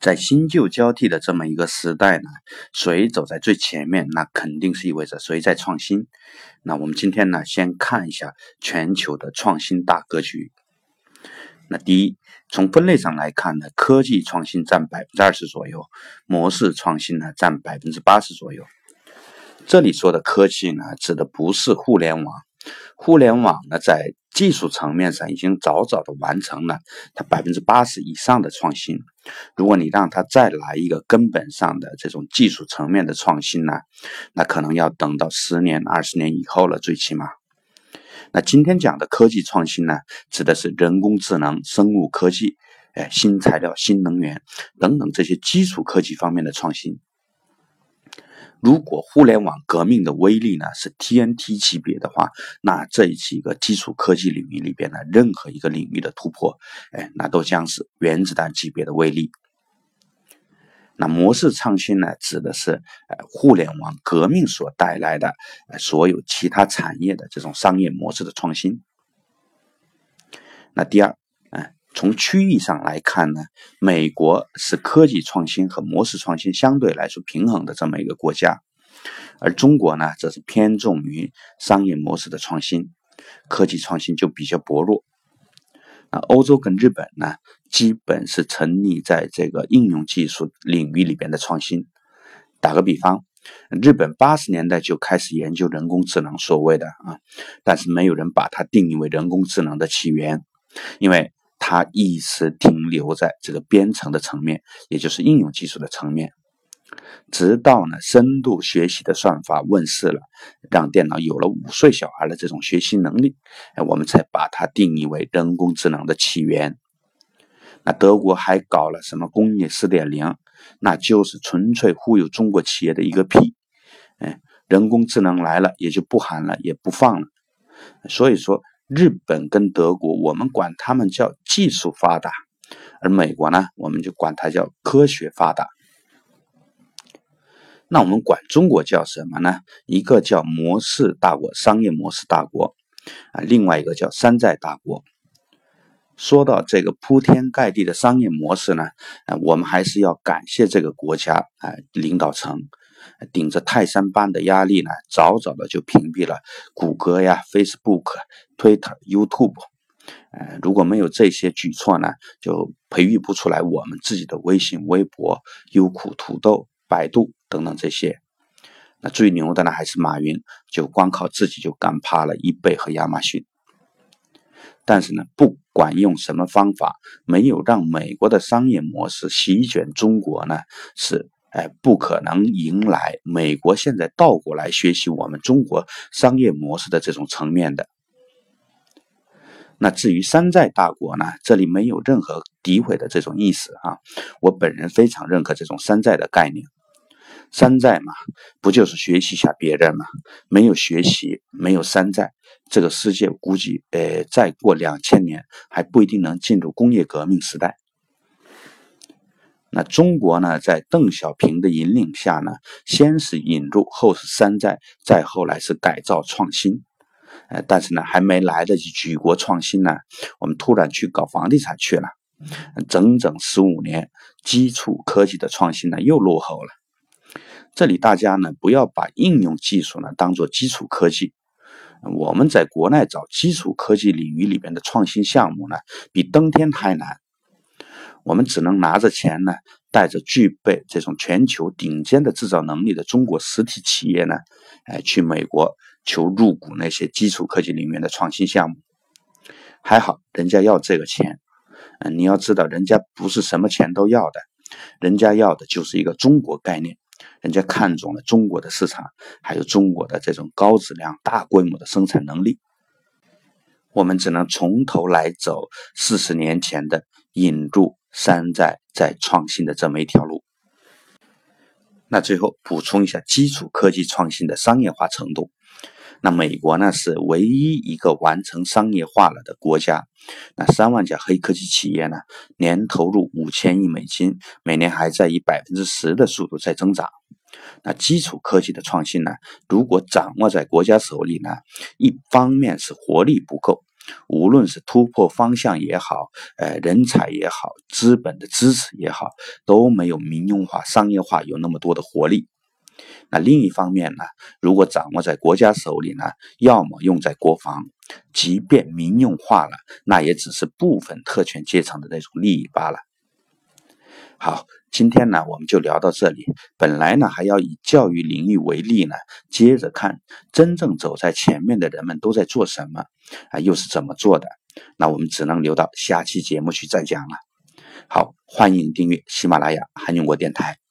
在新旧交替的这么一个时代呢，谁走在最前面，那肯定是意味着谁在创新。那我们今天呢，先看一下全球的创新大格局。那第一，从分类上来看呢，科技创新占百分之二十左右，模式创新呢占百分之八十左右。这里说的科技呢，指的不是互联网。互联网呢，在技术层面上已经早早的完成了它百分之八十以上的创新。如果你让它再来一个根本上的这种技术层面的创新呢，那可能要等到十年、二十年以后了，最起码。那今天讲的科技创新呢，指的是人工智能、生物科技、哎，新材料、新能源等等这些基础科技方面的创新。如果互联网革命的威力呢是 TNT 级别的话，那这几个基础科技领域里边的，任何一个领域的突破，哎，那都将是原子弹级别的威力。那模式创新呢，指的是呃互联网革命所带来的所有其他产业的这种商业模式的创新。那第二。从区域上来看呢，美国是科技创新和模式创新相对来说平衡的这么一个国家，而中国呢，则是偏重于商业模式的创新，科技创新就比较薄弱。那欧洲跟日本呢，基本是沉溺在这个应用技术领域里边的创新。打个比方，日本八十年代就开始研究人工智能，所谓的啊，但是没有人把它定义为人工智能的起源，因为。它一直停留在这个编程的层面，也就是应用技术的层面，直到呢深度学习的算法问世了，让电脑有了五岁小孩的这种学习能力，哎，我们才把它定义为人工智能的起源。那德国还搞了什么工业四点零，那就是纯粹忽悠中国企业的一个屁。哎，人工智能来了也就不喊了，也不放了。所以说。日本跟德国，我们管他们叫技术发达，而美国呢，我们就管它叫科学发达。那我们管中国叫什么呢？一个叫模式大国，商业模式大国啊，另外一个叫山寨大国。说到这个铺天盖地的商业模式呢，啊，我们还是要感谢这个国家啊领导层。顶着泰山般的压力呢，早早的就屏蔽了谷歌呀、Facebook、Twitter、YouTube。呃，如果没有这些举措呢，就培育不出来我们自己的微信、微博、优酷、土豆、百度等等这些。那最牛的呢，还是马云，就光靠自己就干趴了易贝和亚马逊。但是呢，不管用什么方法，没有让美国的商业模式席卷中国呢，是。哎，不可能迎来美国现在倒过来学习我们中国商业模式的这种层面的。那至于山寨大国呢？这里没有任何诋毁的这种意思啊。我本人非常认可这种山寨的概念。山寨嘛，不就是学习一下别人嘛？没有学习，没有山寨，这个世界估计，呃，再过两千年还不一定能进入工业革命时代。那中国呢，在邓小平的引领下呢，先是引入，后是山寨，再后来是改造创新。呃，但是呢，还没来得及举国创新呢，我们突然去搞房地产去了，整整十五年，基础科技的创新呢又落后了。这里大家呢不要把应用技术呢当做基础科技，我们在国内找基础科技领域里边的创新项目呢，比登天还难。我们只能拿着钱呢，带着具备这种全球顶尖的制造能力的中国实体企业呢，哎，去美国求入股那些基础科技里面的创新项目。还好，人家要这个钱。嗯，你要知道，人家不是什么钱都要的，人家要的就是一个中国概念，人家看中了中国的市场，还有中国的这种高质量、大规模的生产能力。我们只能从头来走四十年前的引入。山寨在创新的这么一条路，那最后补充一下基础科技创新的商业化程度。那美国呢是唯一一个完成商业化了的国家。那三万家黑科技企业呢，年投入五千亿美金，每年还在以百分之十的速度在增长。那基础科技的创新呢，如果掌握在国家手里呢，一方面是活力不够，无论是突破方向也好，呃，人才也好，资本的支持也好，都没有民用化、商业化有那么多的活力。那另一方面呢，如果掌握在国家手里呢，要么用在国防，即便民用化了，那也只是部分特权阶层的那种利益罢了。好，今天呢，我们就聊到这里。本来呢，还要以教育领域为例呢，接着看真正走在前面的人们都在做什么啊，又是怎么做的。那我们只能留到下期节目去再讲了。好，欢迎订阅喜马拉雅韩永国电台。